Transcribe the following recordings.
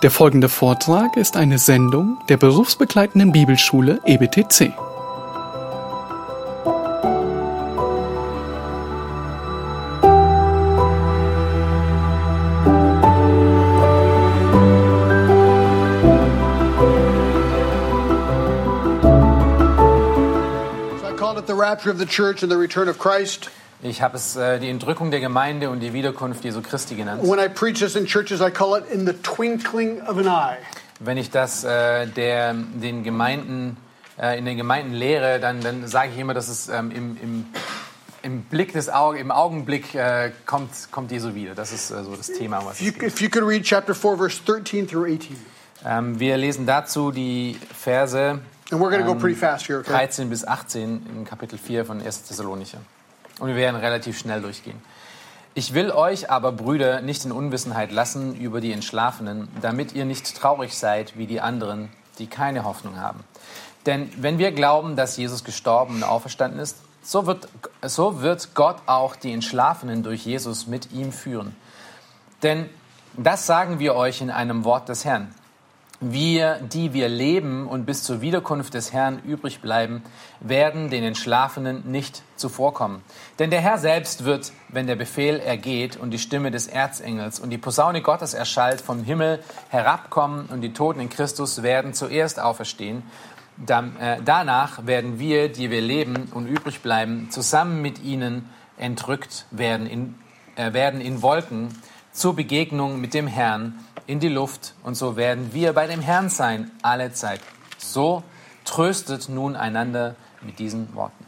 Der folgende Vortrag ist eine Sendung der berufsbegleitenden Bibelschule EBTC. So I called it the rapture of the church and the return of Christ. Ich habe es äh, die Entrückung der Gemeinde und die Wiederkunft Jesu Christi genannt. When I preach this in churches, I call it in the twinkling of an eye. Wenn ich das äh, der, den Gemeinden, äh, in den Gemeinden lehre, dann, dann sage ich immer, dass es ähm, im, im, im Blick des Auge, im Augenblick äh, kommt, kommt Jesu wieder. Das ist äh, so das Thema, was If you, es geht. if you could read chapter 4, verse 13 through 18. Ähm, wir lesen dazu die Verse And we're going to go pretty fast here, okay? 13 bis 18 in Kapitel 4 von 1. Thessalonicher. Und wir werden relativ schnell durchgehen. Ich will euch aber, Brüder, nicht in Unwissenheit lassen über die Entschlafenen, damit ihr nicht traurig seid wie die anderen, die keine Hoffnung haben. Denn wenn wir glauben, dass Jesus gestorben und auferstanden ist, so wird, so wird Gott auch die Entschlafenen durch Jesus mit ihm führen. Denn das sagen wir euch in einem Wort des Herrn. Wir, die wir leben und bis zur Wiederkunft des Herrn übrig bleiben, werden den Entschlafenen nicht zuvorkommen. Denn der Herr selbst wird, wenn der Befehl ergeht und die Stimme des Erzengels und die Posaune Gottes erschallt, vom Himmel herabkommen und die Toten in Christus werden zuerst auferstehen. Äh, danach werden wir, die wir leben und übrig bleiben, zusammen mit ihnen entrückt werden in, äh, werden in Wolken zur Begegnung mit dem Herrn in die Luft und so werden wir bei dem Herrn sein alle Zeit. So tröstet nun einander mit diesen Worten.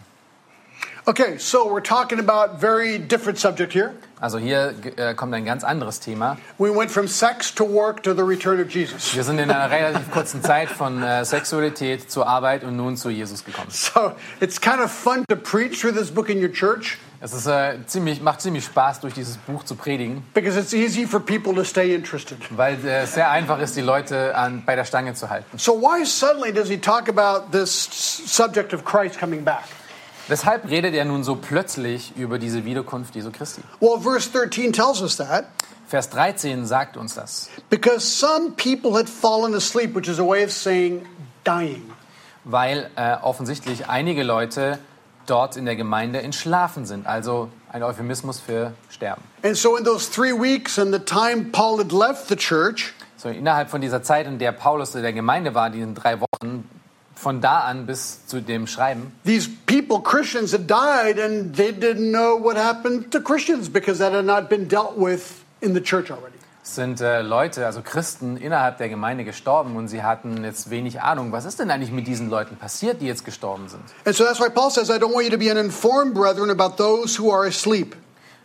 Okay, so we're talking about very different subject here. Also hier äh, kommt ein ganz anderes Thema. We went from sex to work to the return of Jesus. Wir sind in einer relativ kurzen Zeit von äh, Sexualität zur Arbeit und nun zu Jesus gekommen. So it's kind of fun to preach through this book in your church Es ist, äh, ziemlich, macht ziemlich Spaß, durch dieses Buch zu predigen, because it's easy for people to stay interested. weil äh, es sehr einfach ist, die Leute an, bei der Stange zu halten. So why suddenly does he talk about this subject of Christ coming back? Weshalb redet er nun so plötzlich über diese Wiederkunft Jesu Christi? Well, verse 13 tells us that. Vers 13 sagt uns das. Because some people had fallen asleep, which is a way of saying dying. weil äh, offensichtlich einige Leute dort in der Gemeinde entschlafen sind, also ein Euphemismus für sterben. And so, in those three weeks and the time Paul had left the church, So innerhalb von dieser Zeit, in der Paulus in der Gemeinde war, diesen drei Wochen, von da an bis zu dem Schreiben, these people, Christians, had died and they didn't know what happened to Christians because that had not been dealt with in the church already. Sind äh, Leute, also Christen innerhalb der Gemeinde gestorben und sie hatten jetzt wenig Ahnung, was ist denn eigentlich mit diesen Leuten passiert, die jetzt gestorben sind. And so that's why Paul says, I don't want you to be uninformed, brethren, about those who are asleep.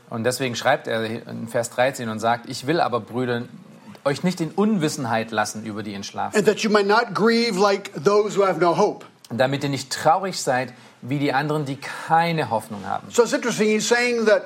Und deswegen schreibt er in Vers 13 und sagt, ich will aber, Brüder, euch nicht in Unwissenheit lassen über die Entschlafenen. And that you might not grieve like those who have no hope. damit ihr nicht traurig seid wie die anderen, die keine Hoffnung haben. So it's interesting. He's saying that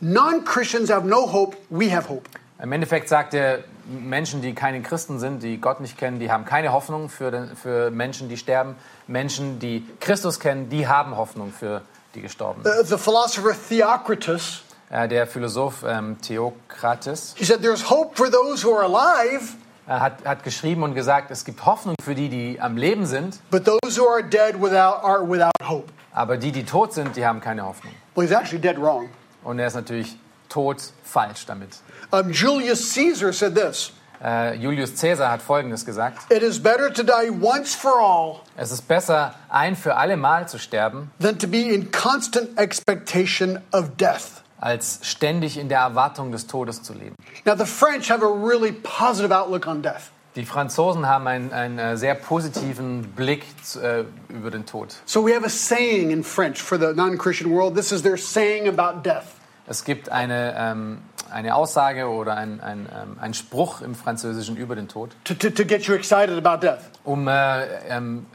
non Christians have no hope, we have hope. Im Endeffekt sagt er, Menschen, die keine Christen sind, die Gott nicht kennen, die haben keine Hoffnung für, den, für Menschen, die sterben. Menschen, die Christus kennen, die haben Hoffnung für die Gestorbenen. Uh, the philosopher Theocritus, Äh, der Philosoph ähm, Theokrates he said, There's hope for those who are alive, äh, hat, hat geschrieben und gesagt, es gibt Hoffnung für die, die am Leben sind, but those who are dead without, are without hope. aber die, die tot sind, die haben keine Hoffnung. Well, he's actually dead wrong. Und er ist natürlich tot falsch damit. Um, Julius Caesar said this Äh, Julius Caesar hat Folgendes gesagt. It is better to die once for all Es ist besser, ein für alle Mal zu sterben, than to be in constant expectation of death. als ständig in der Erwartung des Todes zu leben. Now, the French have a really positive outlook on death. Die Franzosen haben einen, einen äh, sehr positiven Blick zu, äh, über den Tod. So we have a saying in French for the non Christian world. This is their saying about death. Es gibt eine, ähm, eine Aussage oder ein, ein, ähm, ein Spruch im Französischen über den Tod, To, to, to get you excited about death. um äh, ähm,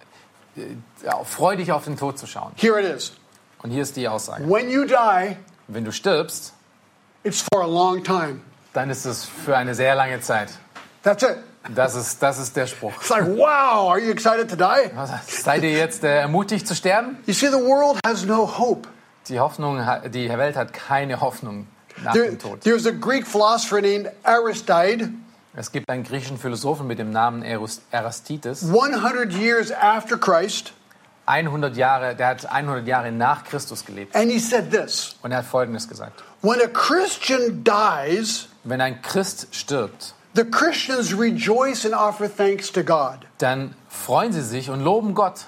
äh, ja, freudig auf den Tod zu schauen. Here it is. Und hier ist die Aussage. When you die, Wenn du stirbst, it's for a long time. dann ist es für eine sehr lange Zeit. That's it. Das ist, das ist der Spruch. It's like, wow, are you excited to die? Seid ihr jetzt äh, ermutigt zu sterben? You see, the world has no hope. Die Hoffnung, die Welt hat keine Hoffnung nach There, dem Tod. there's a Greek philosopher named Aristide. Es gibt einen griechischen Philosophen mit dem Namen Aristides. 100 years after Christ, 100 Jahre, der hat 100 Jahre nach Christus gelebt. and he said this Und er hat Folgendes gesagt. When a Christian dies, Wenn ein Christ stirbt, the Christians rejoice and offer thanks to God. dann freuen sie sich und loben Gott.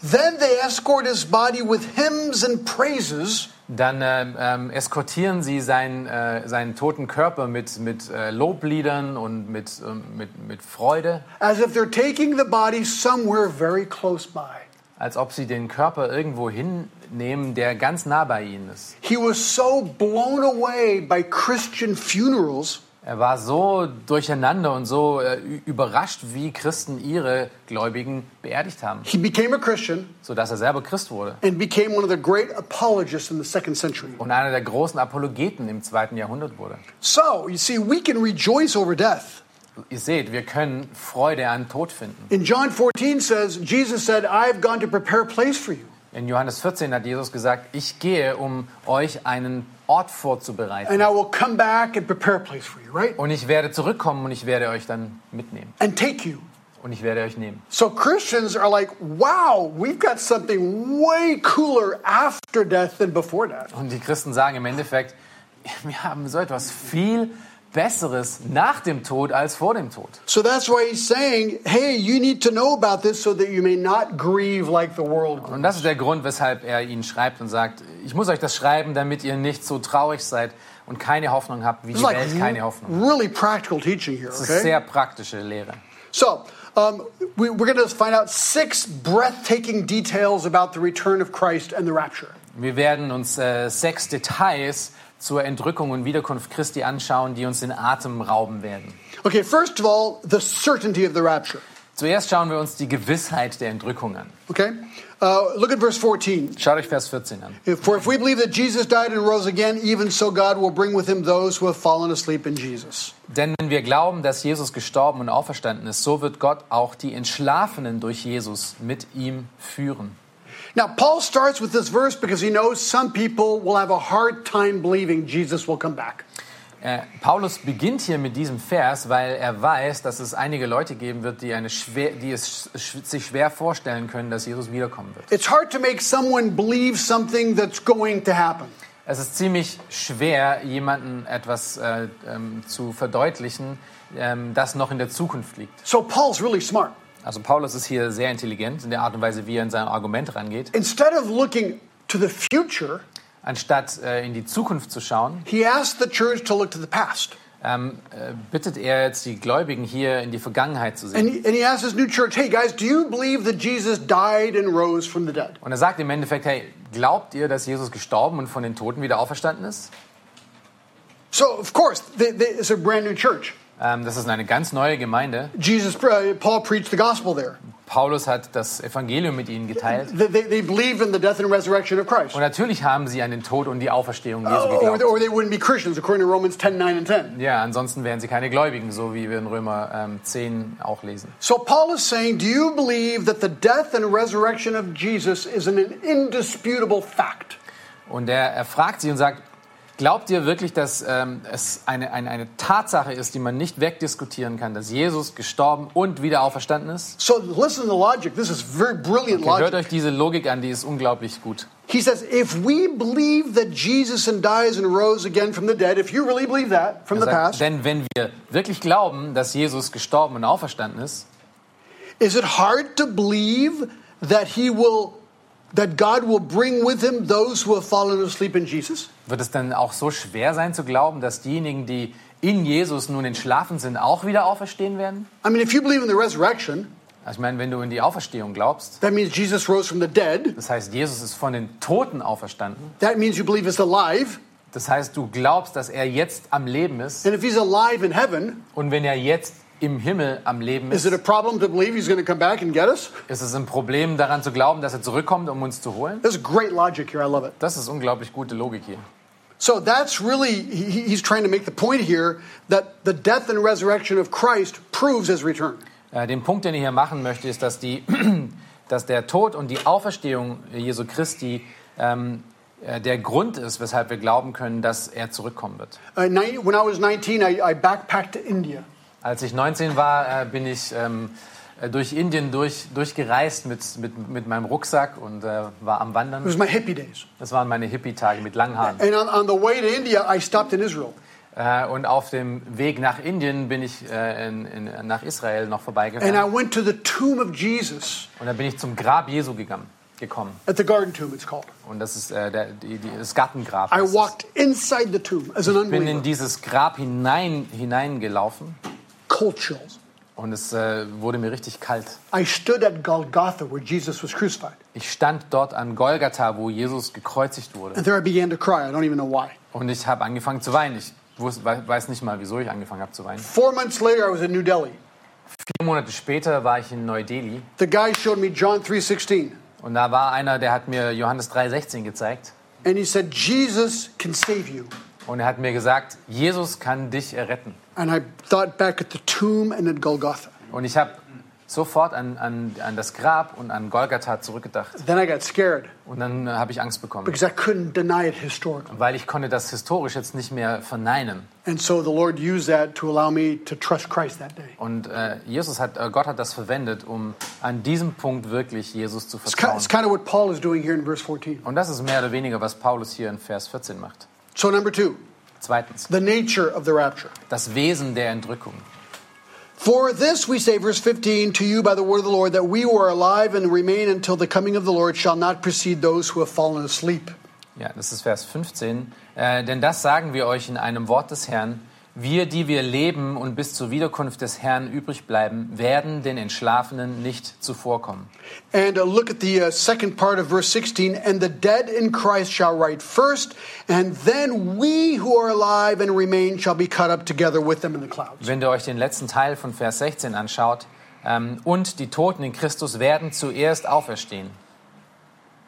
Then they escort his body with hymns and praises Dann ähm, ähm, eskortieren sie seinen, äh, seinen toten Körper mit, mit äh, Lobliedern und mit, ähm, mit, mit Freude, as if they're taking the body somewhere very close by. als ob sie den Körper irgendwo hinnehmen, der ganz nah bei ihnen ist. He was so blown away by Christian funerals Er war so durcheinander und so äh, überrascht, wie Christen ihre Gläubigen beerdigt haben, He became a Christian sodass er selber Christ wurde and became one of the great apologists in the second century. und einer der großen Apologeten im zweiten Jahrhundert wurde. So, you see, we can rejoice over death. Ihr seht, wir können Freude an Tod finden. In John 14 says, Jesus said, I've gone to prepare a place for you. In Johannes 14 hat Jesus gesagt, ich gehe, um euch einen Ort vorzubereiten. And I will come back and prepare a place for you, right? Und ich werde zurückkommen und ich werde euch dann mitnehmen. And take you. Und ich werde euch nehmen. So Christians are like, wow, we've got something way cooler after death than before death. Und die Christen sagen im Endeffekt, wir haben so etwas viel Besseres nach dem Tod als vor dem Tod. So that's why he's saying, hey, you need to know about this so that you may not grieve like the world grieves. Und das ist der Grund, weshalb er ihnen schreibt und sagt, ich muss euch das schreiben, damit ihr nicht so traurig seid und keine Hoffnung habt, wie It's die like Welt keine Hoffnung. really practical teaching here, Das ist okay? sehr praktische Lehre. So, um, we, we're going to find out six breathtaking details about the return of Christ and the rapture. Wir werden uns äh, sechs Details zur Entrückung und Wiederkunft Christi anschauen, die uns den Atem rauben werden. Okay, first of all, the certainty of the rapture. Zuerst schauen wir uns die Gewissheit der Entrückung an. Okay? Uh, look at verse 14. Schaut euch Vers 14 an. For if we believe that Jesus died and rose again, even so God will bring with him those who have fallen asleep in Jesus. Denn wenn wir glauben, dass Jesus gestorben und auferstanden ist, so wird Gott auch die Entschlafenen durch Jesus mit ihm führen. Now, Paul starts with this verse because he knows some people will have a hard time believing Jesus will come back. Äh, Paulus beginnt hier mit diesem Vers, weil er weiß, dass es einige Leute geben wird, die, eine schwer, die es sch sich schwer vorstellen können, dass Jesus wiederkommen wird. It's hard to make someone believe something that's going to happen. Es ist ziemlich schwer, jemandem etwas äh, ähm, zu verdeutlichen, ähm, das noch in der Zukunft liegt. So, Paul's really smart. Also Paulus ist hier sehr intelligent in der Art und Weise, wie er in sein Argument rangeht. Instead of looking to the future, Anstatt äh, in die Zukunft zu schauen, he asked the church to look to the past. ähm, äh, bittet er jetzt die Gläubigen hier in die Vergangenheit zu And sehen. he, and he asked his new church, hey guys, do you believe that Jesus died and rose from the dead? Und er sagt im Endeffekt, hey, glaubt ihr, dass Jesus gestorben und von den Toten wieder auferstanden ist? So, of course, they, they, it's a brand new church. Ähm, das ist eine ganz neue Gemeinde. Jesus, uh, Paul preached the gospel there. Paulus hat das Evangelium mit ihnen geteilt. They, they, believe in the death and resurrection of Christ. Und natürlich haben sie an den Tod und die Auferstehung Jesu Or, geglaubt. or they wouldn't be Christians, according to Romans 10 9 and 10. Ja, ansonsten wären sie keine Gläubigen, so wie wir in Römer ähm, 10 auch lesen. So, Paul is saying, Do you believe that the death and resurrection of Jesus is an indisputable fact? Und er, er fragt sie und sagt, glaubt ihr wirklich, dass ähm, es eine, eine, eine Tatsache ist, die man nicht wegdiskutieren kann, dass Jesus gestorben und wieder auferstanden ist? So, listen to the logic. This is very brilliant Okay, hört logic. euch diese Logik an, die ist unglaublich gut. He says, If we believe that Jesus and dies and rose again from the dead, if you really believe that from Er the sagt, past, denn wenn wir wirklich glauben, dass Jesus gestorben und auferstanden ist, is it hard to believe that he will, that God will bring with him those who have fallen asleep in Jesus? wird es dann auch so schwer sein zu glauben, dass diejenigen, die in Jesus nun entschlafen sind, auch wieder auferstehen werden? I mean, if you believe in the resurrection, Also ich meine, wenn du in die Auferstehung glaubst, that means Jesus rose from the dead. das heißt, Jesus ist von den Toten auferstanden, That means you believe he's alive. das heißt, du glaubst, dass er jetzt am Leben ist And if he's alive in heaven, und wenn er jetzt im Himmel am Leben is ist, it a problem to believe he's going to come back and get us? ist es ein Problem daran zu glauben, dass er zurückkommt, um uns zu holen? There's great logic here. I love it. Das ist unglaublich gute Logik hier. So that's really, he, he's trying to make the point here that the death and resurrection of Christ proves his return. Äh, Den Punkt, den ich hier machen möchte, ist, dass, die, dass der Tod und die Auferstehung Jesu Christi ähm, äh, der Grund ist, weshalb wir glauben können, dass er zurückkommen wird. Uh, when I was 19, I, I backpacked to India. Als ich 19 war, äh, bin ich ähm, äh, durch Indien durch, durchgereist mit, mit, mit meinem Rucksack und äh, war am It Wandern. was my hippie days. Das waren meine Hippie-Tage mit langen Haaren. And on, on the way to India, I stopped in Israel. Äh, und auf dem Weg nach Indien bin ich äh, in, in, nach Israel noch And vorbeigefahren. I went to the tomb of Jesus, Und da bin ich zum Grab Jesu gegangen, gekommen. at the garden tomb, it's called. Und das ist äh, der, die, die, das Gartengrab. I walked inside the tomb as an bin in unbeliever. dieses Grab hinein, hineingelaufen Cold chills. und es äh, wurde mir richtig kalt. I stood at Golgotha where Jesus was crucified. Ich stand dort an Golgatha, wo Jesus gekreuzigt wurde. And there I began to cry. I don't even know why. Und ich habe angefangen zu weinen. Ich weiß nicht mal, wieso ich angefangen habe zu weinen. Four months later, I was in New Delhi. Vier Monate später war ich in Neu-Delhi The guy showed me John 3.16. und da war einer, der hat mir Johannes 3,16 gezeigt. And he said, Jesus can save you. Und er hat mir gesagt, Jesus kann dich erretten. And I thought back at the tomb and at Golgotha. Und ich habe sofort an, an, an das Grab und an Golgatha zurückgedacht. Then I got scared Und dann habe ich Angst bekommen, because I couldn't deny it historically. weil ich konnte das historisch jetzt nicht mehr verneinen. And so the Lord used that to allow me to trust Christ that day. Und äh, Jesus hat, äh, Gott hat das verwendet, um an diesem Punkt wirklich Jesus zu vertrauen. it's kind of what Paul is doing here in verse 14. Und das ist mehr oder weniger, was Paulus hier in Vers 14 macht. So, number two, Zweitens, the nature of the rapture. das Wesen der Entrückung. For this we say, verse 15, to you by the word of the Lord, that we who are alive and remain until the coming of the Lord shall not precede those who have fallen asleep. Ja, das ist Vers 15. Äh, denn das sagen wir euch in einem Wort des Herrn. Wir, die wir leben und bis zur Wiederkunft des Herrn übrig bleiben, werden den Entschlafenen nicht zuvorkommen. And uh, look at the uh, second part of verse 16. And the dead in Christ shall rise first, and then we who are alive and remain shall be caught up together with them in the clouds. Wenn ihr euch den letzten Teil von Vers 16 anschaut, ähm, und die Toten in Christus werden zuerst auferstehen.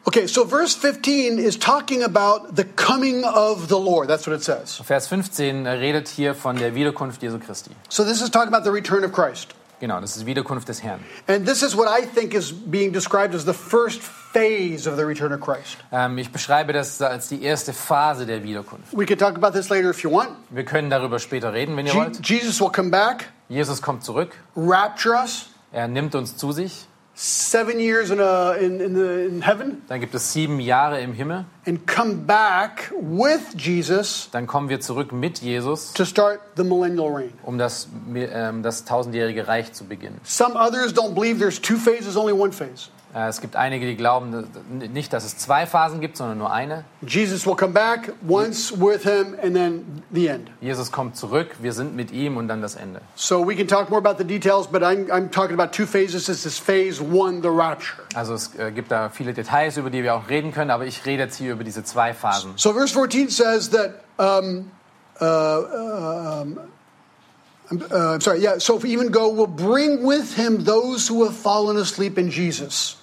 Okay, so verse 15 is talking about the coming of the Lord. That's what it says. Vers 15 redet hier von der Wiederkunft Jesu Christi. So this is talking about the return of Christ. Genau, das ist die Wiederkunft des Herrn. And this is what I think is being described as the first phase of the return of Christ. Ähm, ich beschreibe das als die erste Phase der Wiederkunft. We could talk about this later if you want. Wir können darüber später reden, wenn ihr Je- wollt. Jesus will come back, Jesus kommt zurück, rapture us, er nimmt uns zu sich. Seven years in, a, in, in, the, in heaven, Dann gibt es sieben Jahre im Himmel. and come back with Jesus Dann kommen wir zurück mit Jesus, to start the millennial reign. um das, ähm, das tausendjährige Reich zu beginnen. Some others don't believe there's two phases, only one phase. Äh, es gibt einige, die glauben nicht, dass es zwei Phasen gibt, sondern nur eine. Jesus will come back once with him, and then the end. Jesus kommt zurück, wir sind mit ihm und dann das Ende. So we can talk more about the details, but I'm, I'm talking about two phases. This is phase one, the rapture. Also es äh, gibt da viele Details, über die wir auch reden können, aber ich rede jetzt hier über diese zwei Phasen. So verse 14 says that, um, uh, um, uh, I'm sorry, yeah, so if even go, will bring with him those who have fallen asleep in Jesus.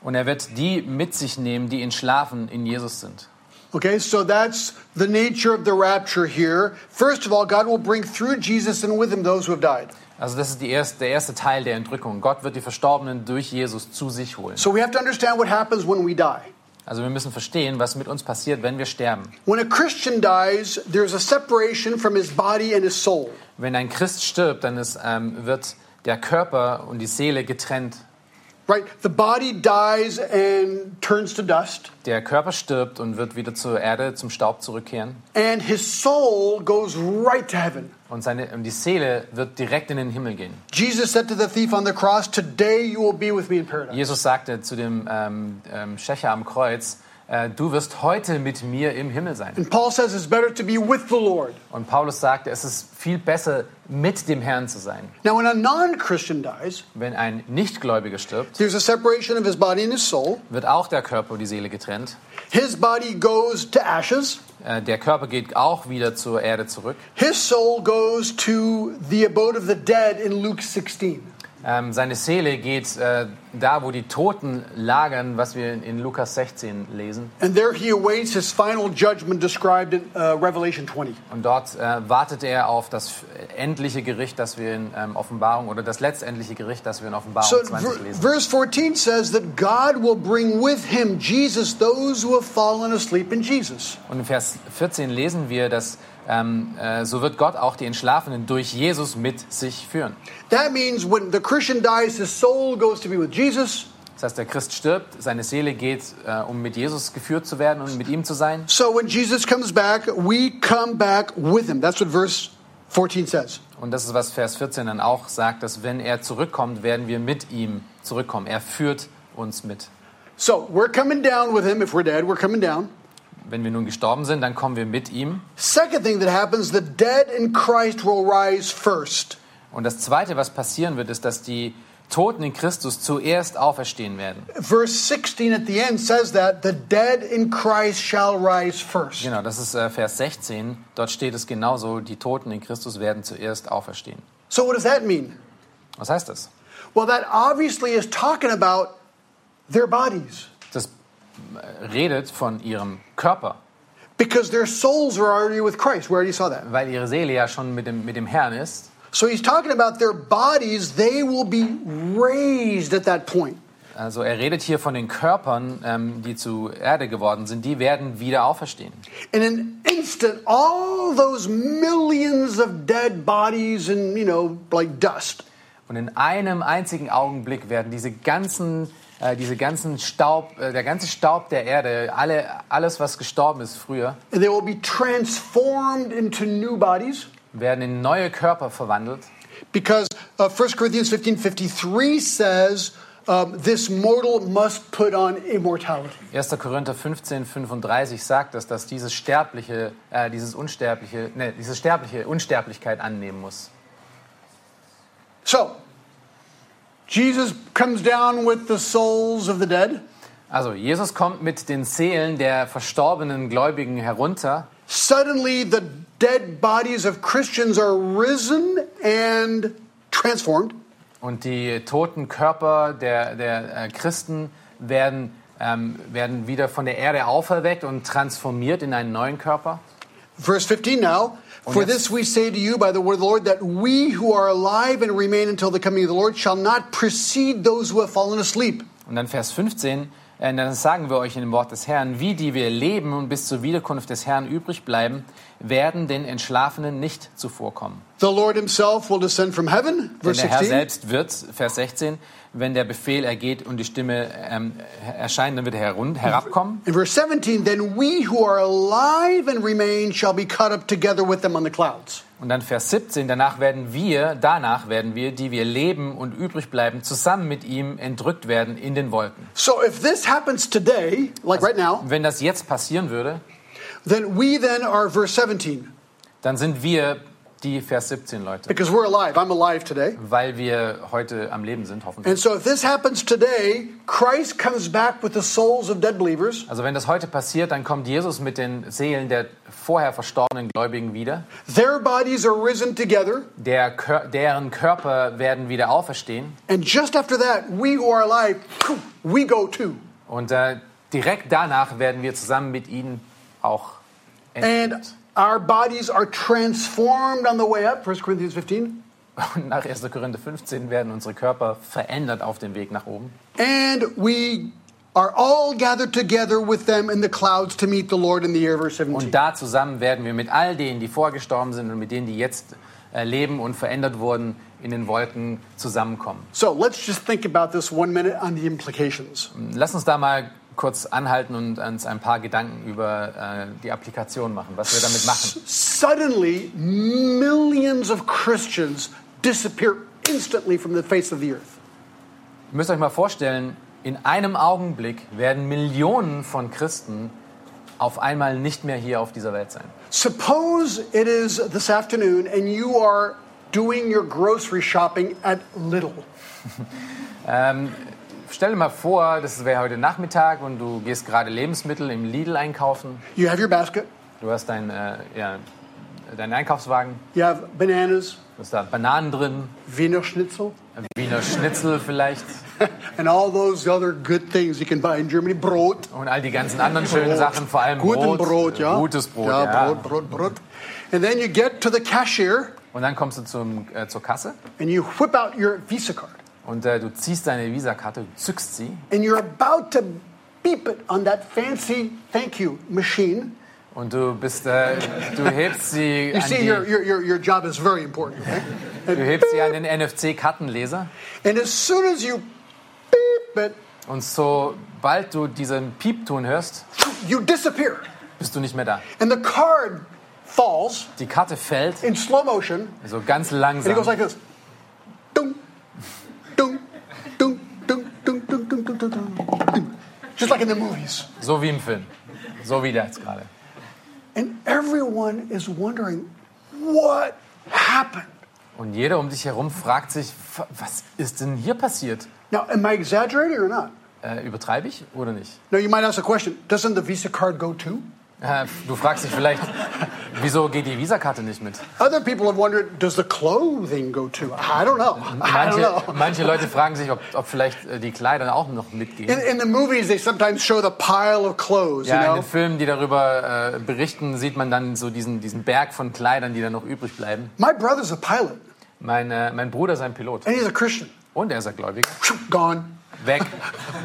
Und er wird die mit sich nehmen, die in Schlafen in Jesus sind. Okay, so that's the nature of the rapture here. First of all, God will bring through Jesus and with him those who have died. Also das ist erste, der erste Teil der Entrückung. Gott wird die Verstorbenen durch Jesus zu sich holen. So we have to understand what happens when we die. Also wir müssen verstehen, was mit uns passiert, wenn wir sterben. When a Christian dies, there's a separation from his body and his soul. Wenn ein Christ stirbt, dann ist, ähm, wird der Körper und die Seele getrennt. Right? The body dies and turns to dust, Der Körper stirbt und wird wieder zur Erde, zum Staub zurückkehren. and his soul goes right to heaven. Und, seine, und die Seele wird direkt in den Himmel gehen. Jesus said to the thief on the cross, Today you will be with me in paradise. Jesus sagte zu dem ähm, ähm, Schächer am Kreuz, du wirst heute mit mir im Himmel sein. And Paul says it's better to be with the Lord. Und Paulus sagte, es ist viel besser, mit dem Herrn zu sein. Now, when a non Christian dies, Wenn ein Nichtgläubiger stirbt, there's a separation of his body and his soul. wird auch der Körper und die Seele getrennt. His body goes to ashes, Äh, der Körper geht auch wieder zur Erde zurück. his soul goes to the abode of the dead in Luke 16. Ähm, seine Seele geht äh, da, wo die Toten lagern, was wir in- in Lukas 16 lesen. And there he awaits his final judgment described in uh, Revelation 20. Und dort äh, wartet er auf das endliche Gericht, das wir in ähm, Offenbarung oder das letztendliche Gericht, das wir in Offenbarung So 20 ver- lesen. verse 14 says that God will bring with him, Jesus, those who have fallen asleep in Jesus. Und in Vers 14 lesen wir, dass ähm, äh, so wird Gott auch die Entschlafenen durch Jesus mit sich führen. That means when the Christian dies, his soul goes to be with Jesus. Das heißt, der Christ stirbt, seine Seele geht, äh, um mit Jesus geführt zu werden und mit ihm zu sein. So when Jesus comes back, we come back with him. That's what verse 14 says. Und das ist, was Vers 14 dann auch sagt, dass wenn er zurückkommt, werden wir mit ihm zurückkommen. Er führt uns mit. So we're coming down with him. If we're dead, we're coming down. Wenn wir nun gestorben sind, dann kommen wir mit ihm. Second thing that happens, the dead in Christ will rise first. Und das Zweite, was passieren wird, ist, dass die Toten in Christus zuerst auferstehen werden. Verse 16 at the end says that the dead in Christ shall rise first. Genau, das ist äh, Vers 16. Dort steht es genauso, die Toten in Christus werden zuerst auferstehen. So what does that mean? Was heißt das? Well, that obviously is talking about their bodies redet von ihrem Körper, because their souls are already with Christ. We already saw that. weil ihre Seele ja schon mit dem, mit dem Herrn ist. So he's talking about their bodies, they will be raised at that point. Also er redet hier von den Körpern, ähm, die zu Erde geworden sind, die werden wieder auferstehen. In an instant, all those millions of dead bodies and, you know, like dust, Und in einem einzigen Augenblick werden diese ganzen, äh, diese ganzen Staub, äh, der ganze Staub der Erde, alle, alles, was gestorben ist früher, and they will be transformed into new bodies. werden in neue Körper verwandelt. Because uh, 1 Corinthians 15 53 says, um, this mortal must put on immortality. 1. Korinther 15, 35 sagt es, dass dieses sterbliche, äh, dieses unsterbliche, ne, diese sterbliche Unsterblichkeit annehmen muss. So, Jesus comes down with the souls of the dead. Also Jesus kommt mit den Seelen der verstorbenen Gläubigen herunter Suddenly, the dead bodies of Christians are risen and transformed. und die toten Körper der, der äh, Christen werden, ähm, werden wieder von der Erde auferweckt und transformiert in einen neuen Körper. Verse 15 now. For jetzt- this we say to you by the word of the Lord, that we who are alive and remain until the coming of the Lord shall not precede those who have fallen asleep. Und dann Vers 15, äh, dann sagen wir euch in dem Wort des Herrn, wie die wir leben und bis zur Wiederkunft des Herrn übrig bleiben, werden den Entschlafenen nicht zuvorkommen. The Lord himself will descend from heaven. Denn der Herr 16. selbst wird, Vers 16, wenn der Befehl ergeht und die Stimme ähm, erscheint, dann wird er herun- herabkommen. In verse 17, then we who are alive and remain shall be caught up together with them on the clouds. Und dann Vers 17, danach werden wir, danach werden wir, die wir leben und übrig bleiben, zusammen mit ihm entrückt werden in den Wolken. So if this happens today, like right now, Wenn das jetzt passieren würde, then we then are verse 17 dann sind wir die Vers 17 Leute, because we're alive. I'm alive today. weil wir heute am Leben sind, hoffentlich. And so if this happens today, Christ comes back with the souls of dead believers. Also wenn das heute passiert, dann kommt Jesus mit den Seelen der vorher verstorbenen Gläubigen wieder. Their bodies are risen together. Der, deren Körper werden wieder auferstehen. And just after that, we who are alive, we go too. Und äh, direkt danach werden wir zusammen mit ihnen auch And entrückt. Our bodies are transformed on the way up, 1 Corinthians 15. Und nach 1. Korinther 15 werden unsere Körper verändert auf dem Weg nach oben. And we are all gathered together with them in the clouds to meet the Lord in the air, verse 17. Und da zusammen werden wir mit all denen, die vorgestorben sind und mit denen, die jetzt äh, leben und verändert wurden, in den Wolken zusammenkommen. So let's just think about this one minute on the implications. Lass uns da mal kurz anhalten und uns ein paar Gedanken über äh, die Applikation machen, was wir damit machen. Suddenly, millions of Christians disappear instantly from the face of the earth. Ihr müsst euch mal vorstellen, in einem Augenblick werden Millionen von Christen auf einmal nicht mehr hier auf dieser Welt sein. Suppose it is this afternoon and you are doing your grocery shopping at Little. Ähm, stell dir mal vor, das wäre heute Nachmittag und du gehst gerade Lebensmittel im Lidl einkaufen. You have your basket, Du hast dein, äh, ja, deinen Einkaufswagen, you have bananas, Da ist da Bananen drin, Wiener Schnitzel, Wiener Schnitzel vielleicht and all those other good things you can buy in Germany. Brot. und all die ganzen anderen schönen Sachen, vor allem Guten Brot. Brot, ja. Gutes Brot, ja. ja. Brot, Brot, Brot. And then you get to the cashier Und dann kommst du zum, äh, zur Kasse and you whip out your Visa card. Und äh, du ziehst deine Visakarte, du zückst sie And you're about to beep it on that fancy thank you machine. und du bist, äh, du hebst sie You an see, your, your, your, your job is very important. Okay? du hebst sie an den NFC-Kartenleser And as soon as you beep it, und sobald du diesen Piepton hörst, you disappear. bist du nicht mehr da. And the card falls Die Karte fällt, in slow motion so ganz and it goes langsam. like this. Dunk, Just like in the movies. So wie im Film. So wie der jetzt gerade. And everyone is wondering, what happened? Und jeder um dich herum fragt sich, was ist denn hier passiert? Now, am I exaggerating or not? Äh, übertreibe ich oder nicht? Now you might ask the question, doesn't the Visa card go too? Äh, du fragst dich vielleicht, wieso geht die Visakarte nicht mit? Other people have wondered, does the clothing go too? I don't know. I don't Manche, know. manche Leute fragen sich, ob, ob vielleicht äh, die Kleider auch noch mitgehen. In, the movies, they sometimes show the pile of clothes, Ja, you in know? den Filmen, die darüber äh, berichten, sieht man dann so diesen, diesen Berg von Kleidern, die dann noch übrig bleiben. My brother's a pilot, Mein, äh, mein Bruder ist ein Pilot. and he's a Christian. Und er ist ein Gläubig. Gone. Weg.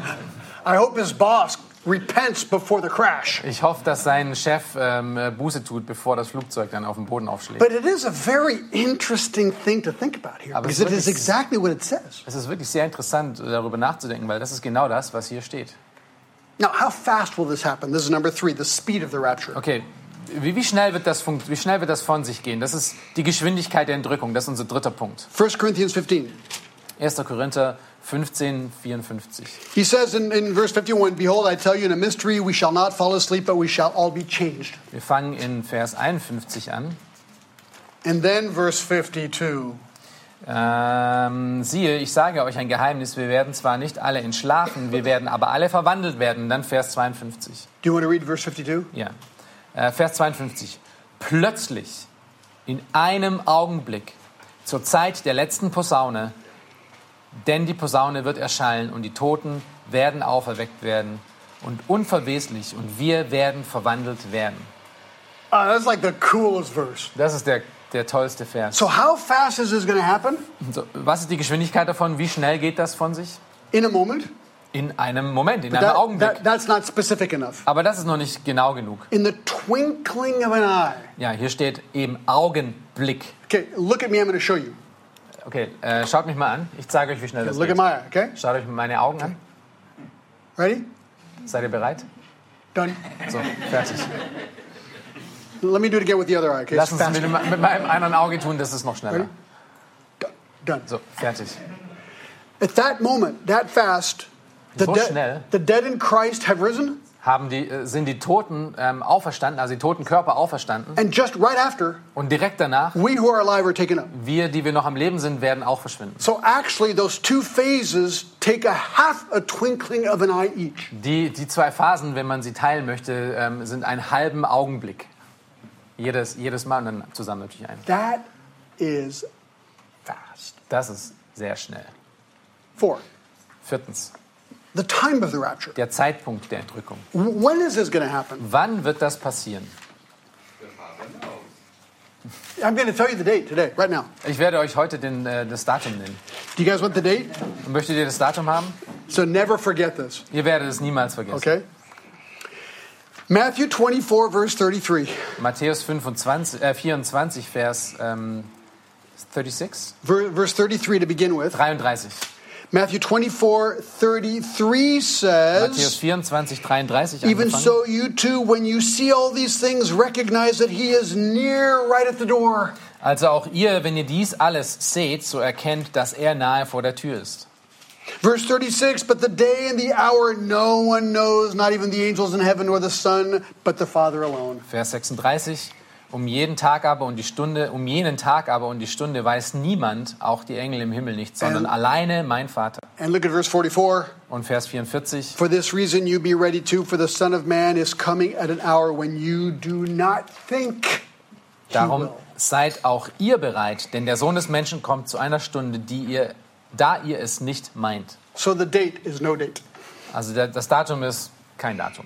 I hope his boss repents before the crash. Ich hoffe, dass sein Chef ähm, äh, Buße tut, bevor das Flugzeug dann auf den Boden aufschlägt. But it is a very interesting thing to think about here, Aber es because it is exactly what it says. Es ist wirklich sehr interessant, darüber nachzudenken, weil das ist genau das, was hier steht. Now, how fast will this happen? This is number three, the speed of the rapture. Okay, wie, wie, schnell wird das wie schnell wird das von sich gehen? Das ist die Geschwindigkeit der Entrückung. Das ist unser dritter Punkt. 1 Corinthians 15. 1. Korinther 15, 54. He says in, in verse 51 Behold, I tell you in a mystery, we shall not fall asleep, but we shall all be changed. Wir fangen in Vers 51 an. And then verse 52. Ähm, siehe, ich sage euch ein Geheimnis, wir werden zwar nicht alle entschlafen, wir werden aber alle verwandelt werden. Dann Vers 52. Do you want to read verse 52? Ja. Äh, Vers 52. Plötzlich, in einem Augenblick, zur Zeit der letzten Posaune, denn die Posaune wird erschallen und die Toten werden auferweckt werden und unverweslich und wir werden verwandelt werden. Uh, that's like the coolest verse. Das ist der, der tollste Vers. So, how fast is this going to happen? So, was ist die Geschwindigkeit davon? Wie schnell geht das von sich? In a moment? In einem Moment, in einem That- Augenblick. that- that's not specific enough. Aber das ist noch nicht genau genug. In the twinkling of an eye. Ja, hier steht eben Augenblick. Okay, look at me, I'm going to show you. Okay, äh, schaut mich mal an. Ich zeige euch, wie schnell das Look at geht. my okay? Schaut euch meine Augen an. Ready? Seid ihr bereit? Done. So, fertig. Let me do it again with the other eye, okay? Lass uns mit, mit meinem anderen Auge tun, das ist noch schneller. Done. Done. So, fertig. At that moment, that fast, the, So de- schnell. the dead in Christ have risen, Haben die, äh, sind die Toten ähm, auferstanden, also die toten Körper auferstanden. and just right after, Und direkt danach, we who are alive are taken up. wir, die wir noch am Leben sind, werden auch verschwinden. So actually, those two phases take a half a twinkling of an eye each. Die, die zwei Phasen, wenn man sie teilen möchte, ähm, sind einen halben Augenblick. Jedes, jedes Mal und dann zusammen natürlich ein. That is fast. Das ist sehr schnell. Four, Viertens, the time of the rapture. der Zeitpunkt der Entrückung. When is this going to happen? Wann wird das passieren? I'm going to tell you the date today, right now. Ich werde euch heute den, äh, das Datum nennen. Do you guys want the date? Möchtet ihr das Datum haben? So never forget this, Ihr werdet es niemals vergessen. okay? Matthew 24, verse 33. Matthäus 25, äh, 24, Vers ähm, 36, Ver- Verse 33 to begin with. 33. Matthew 24, 33 Matthäus says, 24, 33 Even so, you too, when you see all these things, recognize that he is near right at the door. Also auch ihr, wenn ihr dies alles seht, so erkennt, dass er nahe vor der Tür ist. Verse 36 But the day and the hour no one knows, not even the angels in heaven nor the Son, but the Father alone. Vers 36. Um jeden Tag aber und die Stunde, um jenen Tag aber und die Stunde weiß niemand, auch die Engel im Himmel nicht, sondern Ähm. alleine mein Vater. And look at verse 44. Und Vers 44. For this reason you be ready too, for the Son of Man is coming at an hour when you do not think Darum seid auch ihr bereit, denn der Sohn des Menschen kommt zu einer Stunde, die ihr, da ihr es nicht meint. So the date is no date. Also das Datum ist kein Datum.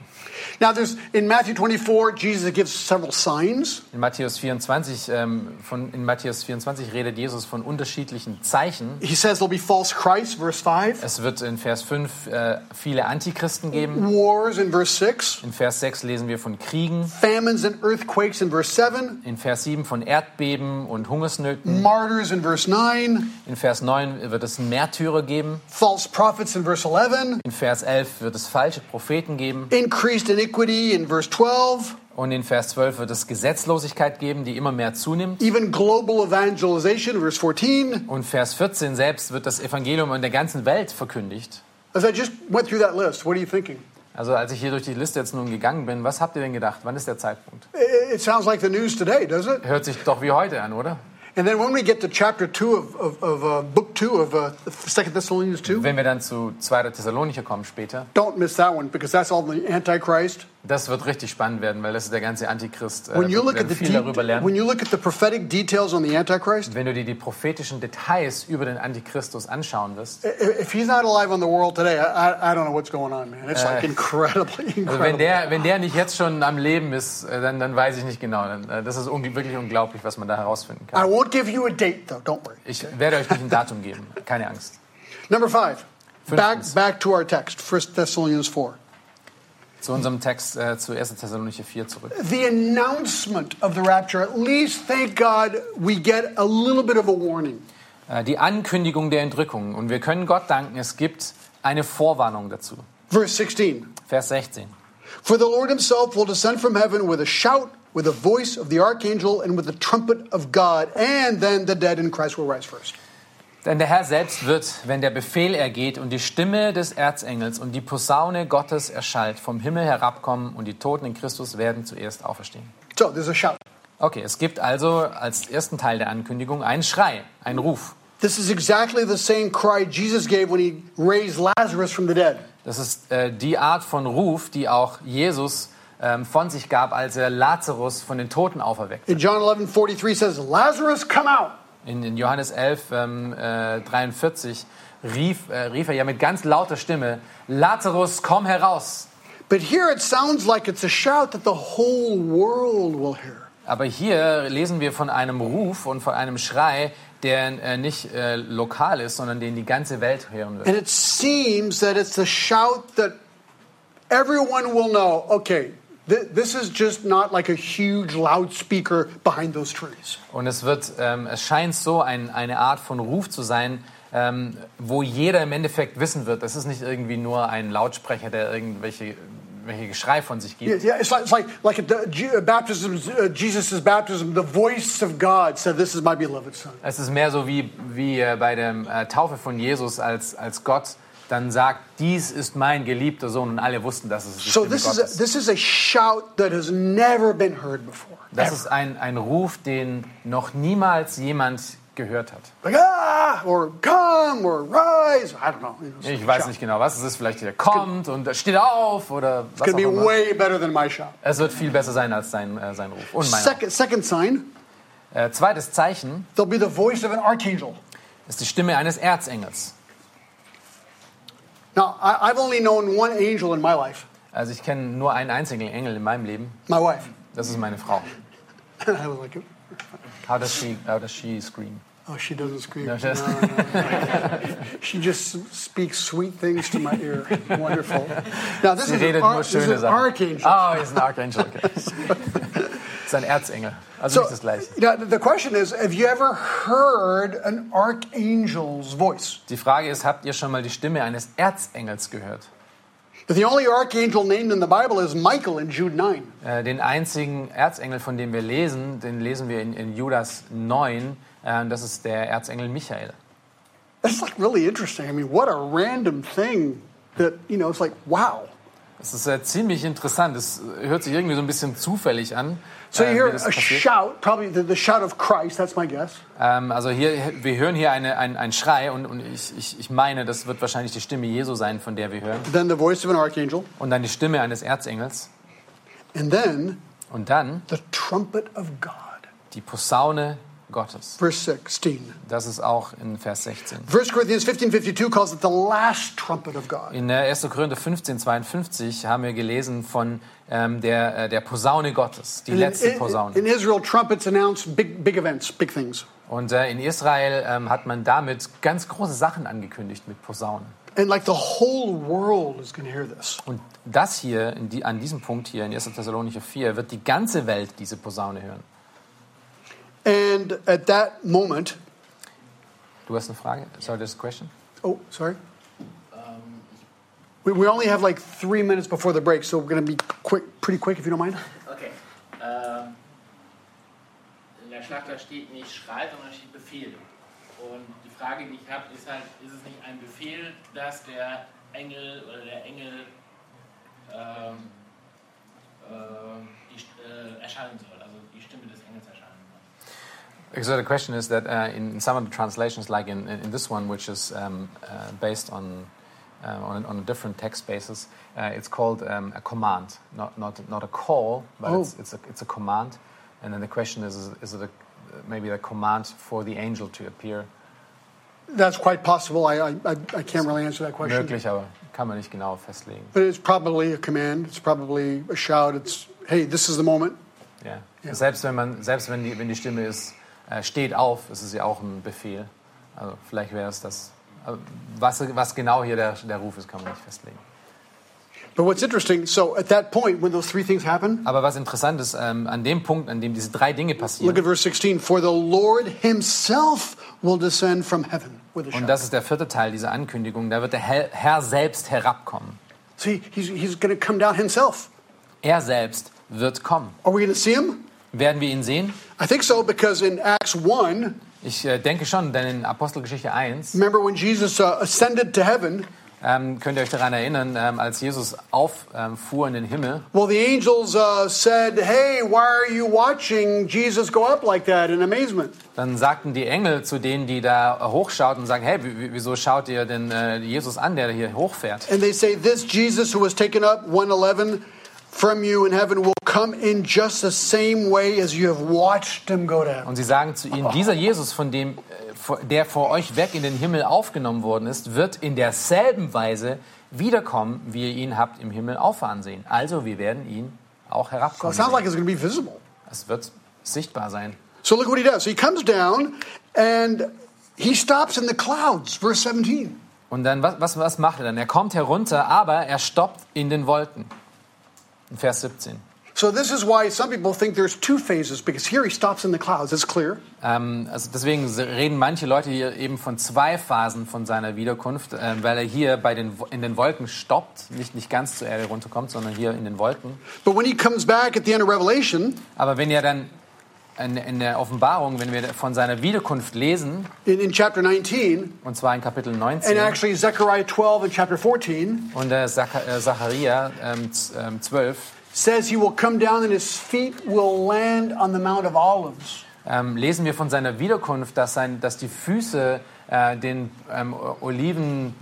Now, there's in Matthew 24, Jesus gives several signs. In Matthäus 24, ähm, von, in Matthäus 24 redet Jesus von unterschiedlichen Zeichen. He says there'll be false Christs, verse 5, Es wird in Vers 5 äh, viele Antichristen geben. wars in verse 6, In Vers 6 lesen wir von Kriegen. famines and earthquakes in verse 7, In Vers 7 von Erdbeben und Hungersnöten. martyrs in verse 9, In Vers 9 wird es Märtyrer geben. false prophets in verse 11, In Vers 11 wird es falsche Propheten geben. Increased iniquity in verse 12, Und in Vers 12 wird es Gesetzlosigkeit geben, die immer mehr zunimmt. even global evangelization verse 14. Und Vers 14 selbst wird das Evangelium in der ganzen Welt verkündigt. As I just went through that list, what are you thinking? Also als ich hier durch die Liste jetzt nun gegangen bin, was habt ihr denn gedacht? Wann ist der Zeitpunkt? It it sounds like the news today, does it? Hört sich doch wie heute an, oder? And then when we get to chapter 2 of, of, of uh, book 2 of uh, 2 Thessalonians 2, Wenn wir dann zu 2. Thessalonicher kommen später, don't miss that one because that's all the Antichrist. Das wird richtig spannend werden, weil das ist der ganze Antichrist. Äh, When you look at the viel darüber de- lernen. when you look at the prophetic details on the Antichrist, Wenn du dir die prophetischen Details über den Antichristus anschauen wirst, i- if he's not alive on the world today, I, I, I don't know what's going on, man. It's like incredibly, also wenn incredible. der, wenn der nicht jetzt schon am Leben ist, äh, dann, dann weiß ich nicht genau. Äh, Das ist ungl- wirklich unglaublich, was man da herausfinden I kann. won't give you a date, though. Don't worry. Ich werde euch nicht ein Datum geben, keine Angst. Number five. Back, back to our text, 1 Thessalonians 4. Zu unserem Text äh, zu 1. Thessalonicher 4 zurück. The announcement of the rapture, at least, thank God, we get a little bit of a warning. Äh, Die Ankündigung der Entrückung. Und wir können Gott danken, es gibt eine Vorwarnung dazu. Verse 16. Vers 16. For the Lord himself will descend from heaven with a shout, with the voice of the archangel, and with the trumpet of God, and then the dead in Christ will rise first. Denn der Herr selbst wird, wenn der Befehl ergeht und die Stimme des Erzengels und die Posaune Gottes erschallt, vom Himmel herabkommen und die Toten in Christus werden zuerst auferstehen. So there's a shout. Okay, es gibt also als ersten Teil der Ankündigung einen Schrei, einen Ruf. This is exactly the same cry Jesus gave when he raised Lazarus from the dead. Das ist äh, die Art von Ruf, die auch Jesus ähm, von sich gab, als er Lazarus von den Toten auferweckte. In John 11 43 says, Lazarus, come out. In, in Johannes 11, ähm, äh, 43 rief, äh, rief er ja mit ganz lauter Stimme, Lazarus, komm heraus. But here it sounds like it's a shout that the whole world will hear. Aber hier lesen wir von einem Ruf und von einem Schrei, der äh, nicht äh, lokal ist, sondern den die ganze Welt hören wird. And it seems that it's a shout that everyone will know okay, this is just not like a huge loudspeaker behind those trees. Und es wird, ähm, es scheint so ein, eine Art von Ruf zu sein, ähm, wo jeder im Endeffekt wissen wird, das ist nicht irgendwie nur ein Lautsprecher, der irgendwelche welche Geschrei von sich Yeah, gibt. yeah, it's like, it's like, like Je- baptism, uh, Jesus' baptism, the voice of God said, This is my beloved Son. Es ist mehr so wie, wie äh, bei der äh, Taufe von Jesus, als, als Gott dann sagt, dies ist mein geliebter Sohn und alle wussten, dass es die So Stimme this is, a, Gottes. this is a shout that has never been heard before. Das ist ein, ein Ruf, den noch niemals jemand gehört hat. Like, ah, or come, or rise. I don't know. It's Ich weiß nicht genau, was es ist. Vielleicht der kommt und steht auf oder was auch be immer. way better than my shout. Es wird viel besser sein als sein, äh, sein Ruf. Und meiner. Second, second sign, Äh, zweites Zeichen there'll be the voice of an archangel. ist die Stimme eines Erzengels. Now, I, I've only known one angel in my life, Also ich kenne nur einen einzigen Engel in meinem Leben. my wife. Das ist meine Frau. I was like, How does she, how does she scream? oh, she doesn't scream. No, she no, no. she just speaks sweet things to my ear. Wonderful. Now, this Sie is, redet an, ar- this is an archangel. Oh, er an Archangel. Okay. ist ein Erzengel. Also nicht das gleiche. the question is have you ever heard an archangel's voice? Die Frage ist, habt ihr schon mal die Stimme eines Erzengels gehört? The only archangel named in the Bible is Michael in Jude 9. Äh, den einzigen Erzengel, von dem wir lesen, den lesen wir in, in Judas 9. Äh, das ist der Erzengel Michael. That's like really interesting. I mean, what a random thing that, you know, it's like, wow. Das ist äh, ziemlich interessant. Es hört sich irgendwie so ein bisschen zufällig an. So you wie hear a shout, probably the, the shout of Christ, that's my guess. Ähm, also hier, wir hören hier eine, ein, ein Schrei und, und ich, ich, ich meine, das wird wahrscheinlich die Stimme Jesu sein, von der wir hören. Then the voice of an archangel. Und dann die Stimme eines Erzengels. And then Und dann the trumpet of God. die Posaune Gottes. Verse 16. Das ist auch in Vers 16. 1 Corinthians 15:52 calls it the last trumpet of God. In der 1. Korinther 15, 52 haben wir gelesen von ähm, der, äh, der Posaune Gottes, die In, letzte in- Posaune. in Israel, trumpets announce big, big events, big things. Und äh, in Israel ähm, hat man damit ganz große Sachen angekündigt mit Posaunen. And like the whole world is going to hear this. Und das hier, in die, an diesem Punkt hier in 1. Thessalonicher 4, wird die ganze Welt diese Posaune hören. And at that moment, Du hast eine Frage? Sorry, there's a question? oh, sorry. We, we only have like three minutes before the break, so we're going to be quick, pretty quick, if you don't mind. Okay. Ähm, in der Schlachter steht nicht Schrei, sondern steht Befehl. Und die Frage, die ich habe, ist halt, ist es nicht ein Befehl, dass der Engel oder der Engel ähm, ähm, die, äh, erscheinen soll, also die Stimme des Engels erscheinen soll? So the question is that uh, in some of the translations, like in, in this one, which is um, uh, based on, uh, on, on a different text basis, uh, it's called um, a command, not, not, not a call, but Oh. it's, it's, a, it's a command. And then the question is, is, is it a, maybe a command for the angel to appear? That's quite possible. I, I, I can't really answer that question. Möglich, aber kann man nicht genau festlegen. But it's probably a command. It's probably a shout. It's, hey, this is the moment. Ja. Ja. Selbst wenn man, selbst wenn die, wenn die Stimme ist, äh, steht auf, ist es ja auch ein Befehl. Also vielleicht wäre es das. aber Was, was genau hier der, der Ruf ist, kann man nicht festlegen. But what's interesting, so at that point, when those three things happen, Aber was interessant ist, ähm, an dem Punkt, an dem diese drei Dinge look passieren, at verse 16. For the Lord himself will descend from heaven with a und das ist der vierte Teil dieser Ankündigung, da wird der Herr, Herr selbst herabkommen. See, he's, he's going to come down himself. Er selbst wird kommen. Are we going to see him? Werden wir ihn sehen? I think so, because in Acts 1, Ich äh, denke schon, denn in Apostelgeschichte 1 remember when Jesus uh, ascended to heaven? ähm, könnt ihr euch daran erinnern, ähm, als Jesus auffuhr ähm, in den Himmel, Well, the angels uh, said, Hey, why are you watching Jesus go up like that in amazement? Dann sagten die Engel zu denen, die da hochschauten und sagen, hey, wieso schaut ihr denn äh, Jesus an, der hier hochfährt? And they say, This Jesus who was taken up, 111, from you in heaven will come in just the same way as you have watched him go down. Und sie sagen zu ihnen, dieser Jesus, von dem, äh, der vor euch weg in den Himmel aufgenommen worden ist, wird in derselben Weise wiederkommen, wie ihr ihn habt im Himmel auffahren sehen. Also wir werden ihn auch So herabkommen. it sounds like it's going to be visible. Es wird sichtbar sein. So look what he does. He comes down and he stops in the clouds, verse 17. Und dann, was, was, was macht er dann? Er kommt herunter, aber er stoppt in den Wolken. In Vers 17. So this is why some people think there's two phases, because here he stops in the clouds. It's clear. Ähm, also deswegen reden manche Leute hier eben von zwei Phasen von seiner Wiederkunft, ähm, weil er hier bei den, in den Wolken stoppt, nicht, nicht ganz zur Erde runterkommt, sondern hier in den Wolken. But when he comes back at the end of Revelation, Aber wenn ihr dann in, in der Offenbarung, wenn wir von seiner Wiederkunft lesen, in, in chapter 19, und zwar in Kapitel and 19 actually Zechariah 12 and chapter 14, und äh, Zacha- äh, Zacharia ähm, ähm, 12, says he will come down and his feet will land on the Mount of Olives. ähm, lesen wir von seiner Wiederkunft, dass, sein, dass die Füße äh, den ähm, Oliven...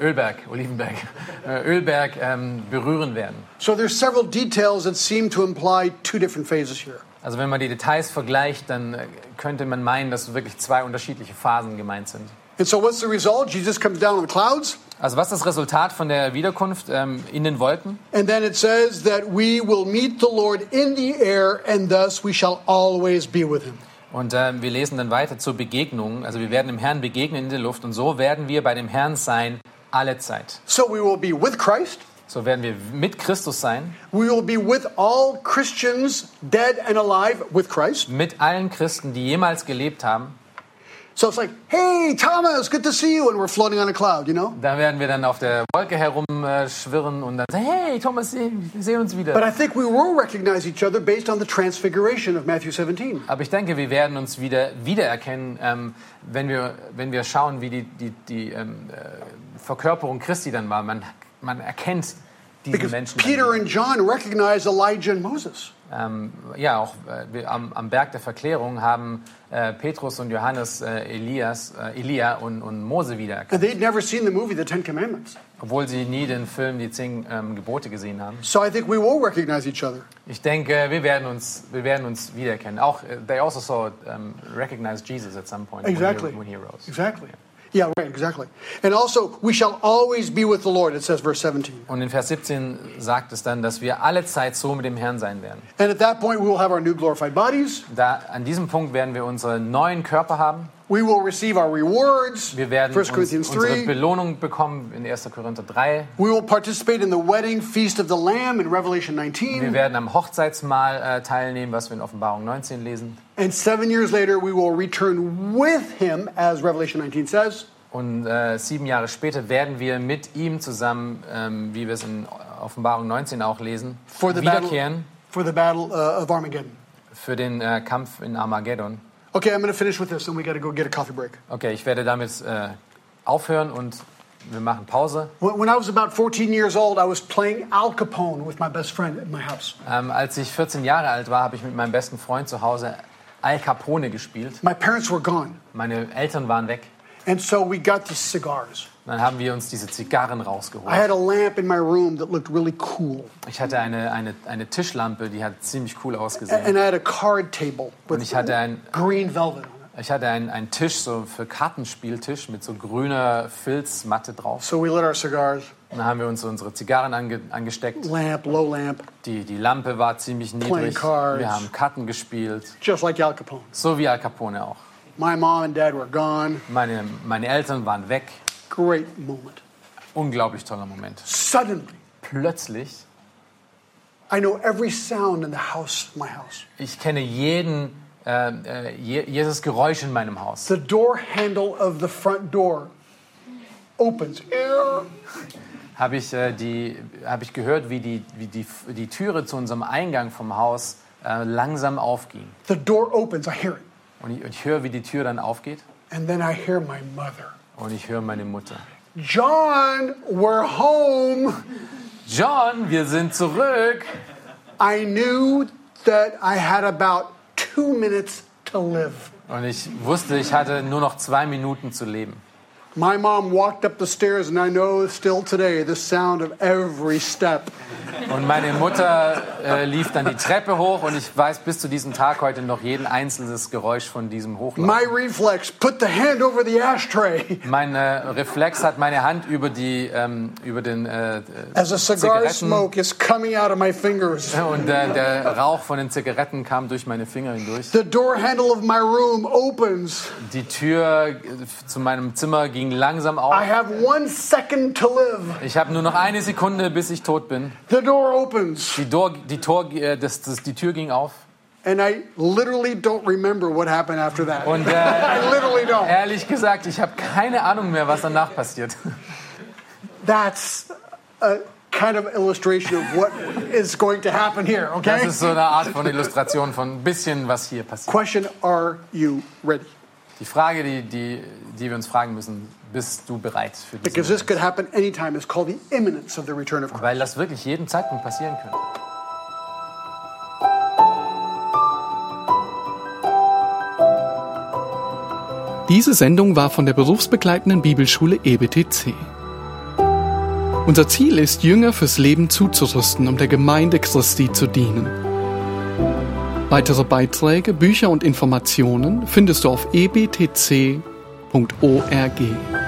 Ölberg, Olivenberg, äh, Ölberg ähm, berühren werden. So there's several details that seem to imply two different phases here. Also wenn man die Details vergleicht, dann äh, könnte man meinen, dass wirklich zwei unterschiedliche Phasen gemeint sind. And so what's the result? Jesus comes down on the clouds, Also was ist das Resultat von der Wiederkunft ähm, in den Wolken? and then it says that we will meet the Lord in the air, and thus we shall always be with him. Und ähm, wir lesen dann weiter zur Begegnung. Also wir werden dem Herrn begegnen in der Luft und so werden wir bei dem Herrn sein alle Zeit. So we will be with Christ. So werden wir mit Christus sein, We will be with all Christians, dead and alive, with Christ. mit allen Christen, die jemals gelebt haben. So it's like, hey, Thomas, good to see you. And we're floating on a cloud, you know? Da werden wir dann auf der Wolke herumschwirren und dann sagen, hey Thomas, sehen uns But wieder. I think we will recognize each other based on the transfiguration of Matthew 17. Aber ich denke, wir werden uns wieder wiedererkennen, ähm, wenn, wir, wenn wir schauen, wie die, die, die ähm, äh, Verkörperung Christi dann war. Man, man erkennt diese Because Menschen. Peter and John recognized Elijah and Moses. ähm, ja, auch äh, am, am Berg der Verklärung haben äh, Petrus und Johannes äh, Elias, äh, Elia und, und Mose wiedererkannt. And they'd never seen the movie The Ten Commandments. obwohl sie nie den Film Die Zehn ähm, Gebote gesehen haben. So I think we will recognize each other. Ich denke, wir werden uns, wir werden uns wiedererkennen. Auch, äh, they also saw, um, recognize Jesus at some point Exactly. when, he, when he rose. Exactly. Yeah, right, exactly. And also, we shall always be with the Lord, it says, verse 17. Und in Vers 17 sagt es dann, dass wir alle Zeit so mit dem Herrn sein werden. And at that point, we will have our new glorified bodies. Da, an diesem Punkt werden wir unsere neuen Körper haben. We will receive our rewards. Wir werden 1 uns, Corinthians unsere 3. Belohnung bekommen in 1. Korinther 3. We will participate in the wedding feast of the Lamb in Revelation Wir 19. werden am Hochzeitsmahl äh, teilnehmen, was wir in Offenbarung 19 lesen. And seven years later, we will return with him, as Revelation 19 says. Und äh, sieben Jahre später werden wir mit ihm zusammen, ähm, wie wir es in Offenbarung 19 auch lesen, For the battle, wiederkehren for the battle uh, of Armageddon. für den äh, Kampf in Armageddon. Okay, I'm going to finish with this, and we got to go get a coffee break. Okay, ich werde damit äh, aufhören und wir machen Pause. When when I was about 14 years old, I was playing Al Capone with my best friend at my house. Ähm, als ich 14 Jahre alt war, habe ich mit meinem besten Freund zu Hause Al Capone gespielt. My parents were gone, Meine Eltern waren weg. and so we got these cigars. Dann haben wir uns diese Zigarren I rausgeholt. had a lamp in my room that looked really cool, Ich hatte eine, eine, eine Tischlampe, die hat ziemlich cool ausgesehen. and I had a card table Und with ich hatte ein, green velvet on it. ich hatte einen, einen Tisch, so für Kartenspieltisch mit so grüner Filzmatte drauf. So we lit our cigars, dann haben wir uns unsere Zigarren ange, angesteckt. lamp, low lamp, Die, die Lampe war ziemlich niedrig. cards. Wir haben Karten gespielt. just like Al Capone. So wie Al Capone auch. My mom and dad were gone. Meine, meine Eltern waren weg. Great moment. Unglaublich toller Moment. Suddenly, Plötzlich, I know every sound in the house, my house. ich kenne jeden, äh, äh, je, jedes Geräusch in meinem Haus. The door handle of the front door opens. Habe ich, äh, die, hab ich gehört, wie, die, wie die, die Türe zu unserem Eingang vom Haus äh, langsam aufging. The door opens. I hear it. Und ich, ich höre, wie die Tür dann aufgeht. And then I hear my mother. Und ich höre meine Mutter. John, we're home. John, wir sind zurück. I knew that I had about two minutes to live. Und ich wusste, ich hatte nur noch zwei Minuten zu leben. My mom walked up the stairs, and I know still today the sound of every step. Und meine Mutter äh, lief dann die Treppe hoch und ich weiß bis zu diesem Tag heute noch jeden einzelnes Geräusch von diesem Hochlauf. My reflex put the hand over the ashtray Mein äh, Reflex hat meine Hand über, die, ähm, über den äh, as a cigar Zigaretten smoke is coming out of my fingers. und äh, der Rauch von den Zigaretten kam durch meine Finger hindurch. The door handle of my room opens. Die Tür äh, zu meinem Zimmer ging langsam auf. I have one second to live. Ich habe nur noch eine Sekunde, bis ich tot bin. The door opens, Die, Door, die, Tor, äh, das, das, die Tür ging auf. and I literally don't remember what happened after that. Und äh, I literally don't. ehrlich gesagt, ich habe keine Ahnung mehr, was danach passiert. That's a kind of illustration of what is going to happen here, Das okay? ist so eine Art von Illustration von ein bisschen, was hier passiert. Question Are you ready? Die Frage, die, die, die wir uns fragen müssen, bist du bereit für Because diesen this could happen anytime. It's called the imminence of the return of Christ. Weil das wirklich jeden Zeitpunkt passieren könnte. Diese Sendung war von der berufsbegleitenden Bibelschule EBTC. Unser Ziel ist, Jünger fürs Leben zuzurüsten, um der Gemeinde Christi zu dienen. Weitere Beiträge, Bücher und Informationen findest du auf ebtc.org.